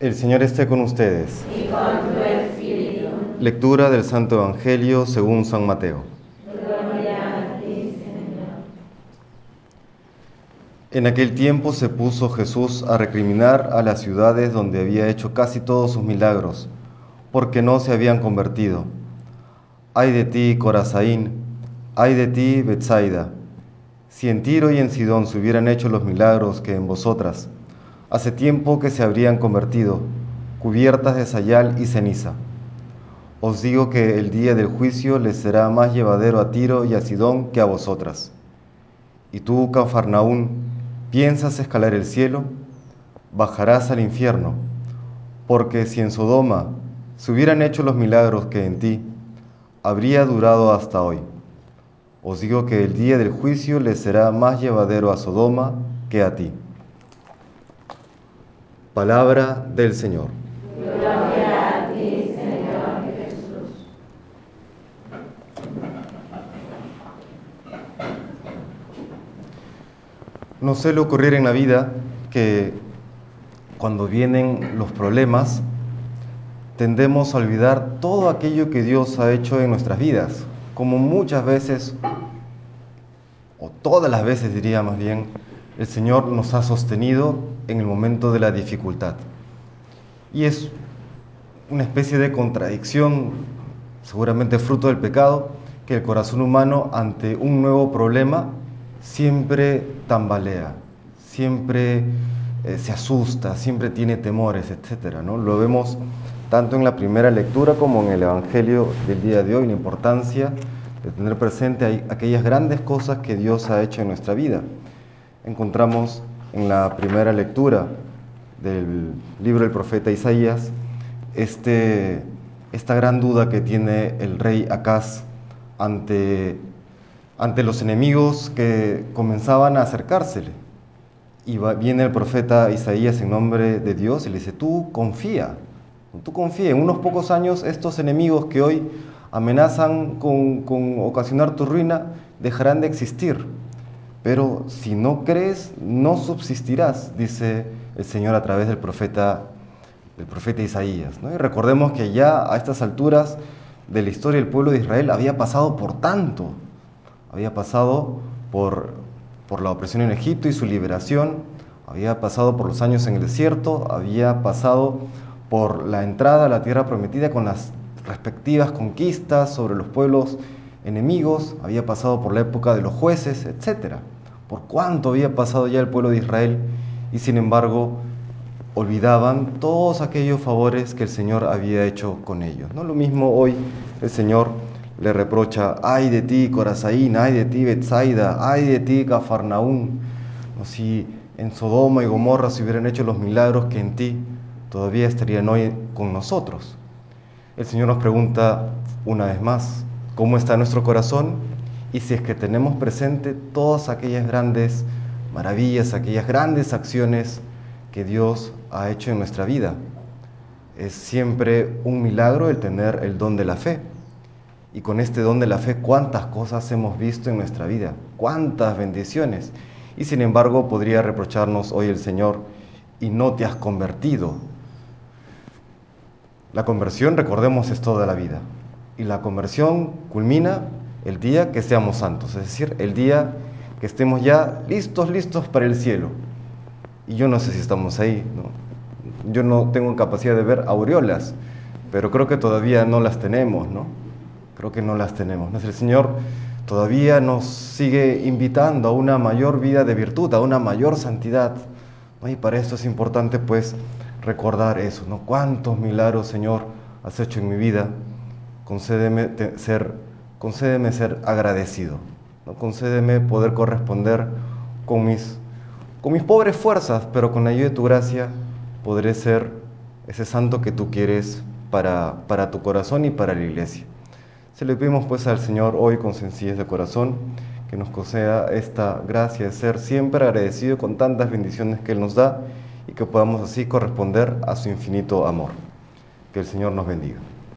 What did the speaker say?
El Señor esté con ustedes. y con tu espíritu. Lectura del Santo Evangelio según San Mateo. Gloria a ti, Señor. En aquel tiempo se puso Jesús a recriminar a las ciudades donde había hecho casi todos sus milagros, porque no se habían convertido. Ay de ti, Corazaín, ay de ti, Betsaida. Si en Tiro y en Sidón se hubieran hecho los milagros que en vosotras, hace tiempo que se habrían convertido, cubiertas de sayal y ceniza. Os digo que el día del juicio les será más llevadero a Tiro y a Sidón que a vosotras. Y tú, Cafarnaún, ¿piensas escalar el cielo? Bajarás al infierno, porque si en Sodoma se hubieran hecho los milagros que en ti, habría durado hasta hoy. Os digo que el día del juicio les será más llevadero a Sodoma que a ti. Palabra del Señor. Gloria a ti, Señor Jesús. No suele ocurrir en la vida que cuando vienen los problemas tendemos a olvidar todo aquello que Dios ha hecho en nuestras vidas, como muchas veces, o todas las veces diría más bien, el Señor nos ha sostenido en el momento de la dificultad. Y es una especie de contradicción, seguramente fruto del pecado, que el corazón humano ante un nuevo problema siempre tambalea, siempre eh, se asusta, siempre tiene temores, etc. ¿no? Lo vemos tanto en la primera lectura como en el Evangelio del día de hoy, la importancia de tener presente aquellas grandes cosas que Dios ha hecho en nuestra vida. Encontramos en la primera lectura del libro del profeta Isaías este, esta gran duda que tiene el rey Acaz ante, ante los enemigos que comenzaban a acercársele. Y viene el profeta Isaías en nombre de Dios y le dice, tú confía, tú confía, en unos pocos años estos enemigos que hoy amenazan con, con ocasionar tu ruina dejarán de existir. Pero si no crees, no subsistirás, dice el Señor a través del profeta, del profeta Isaías. Y recordemos que ya a estas alturas de la historia del pueblo de Israel había pasado por tanto, había pasado por, por la opresión en Egipto y su liberación, había pasado por los años en el desierto, había pasado por la entrada a la tierra prometida con las respectivas conquistas sobre los pueblos enemigos, había pasado por la época de los jueces, etc. Por cuánto había pasado ya el pueblo de Israel y sin embargo olvidaban todos aquellos favores que el Señor había hecho con ellos. ¿no? Lo mismo hoy el Señor le reprocha, ay de ti Corazaín, ay de ti Betsaida, ay de ti Cafarnaún. Si en Sodoma y Gomorra se hubieran hecho los milagros que en ti todavía estarían hoy con nosotros. El Señor nos pregunta una vez más, ¿cómo está nuestro corazón? Y si es que tenemos presente todas aquellas grandes maravillas, aquellas grandes acciones que Dios ha hecho en nuestra vida. Es siempre un milagro el tener el don de la fe. Y con este don de la fe, cuántas cosas hemos visto en nuestra vida, cuántas bendiciones. Y sin embargo, podría reprocharnos hoy el Señor, y no te has convertido. La conversión, recordemos, es toda la vida. Y la conversión culmina el día que seamos santos, es decir, el día que estemos ya listos, listos para el cielo. Y yo no sé si estamos ahí, ¿no? Yo no tengo capacidad de ver aureolas, pero creo que todavía no las tenemos, ¿no? Creo que no las tenemos. ¿no? El Señor todavía nos sigue invitando a una mayor vida de virtud, a una mayor santidad. Y para esto es importante, pues, recordar eso, ¿no? Cuántos milagros, Señor, has hecho en mi vida. Concédeme ser, concédeme ser agradecido. ¿no? Concédeme poder corresponder con mis, con mis pobres fuerzas, pero con la ayuda de tu gracia podré ser ese santo que tú quieres para, para tu corazón y para la iglesia. Se le pedimos pues al Señor hoy con sencillez de corazón que nos conceda esta gracia de ser siempre agradecido con tantas bendiciones que Él nos da y que podamos así corresponder a su infinito amor. Que el Señor nos bendiga.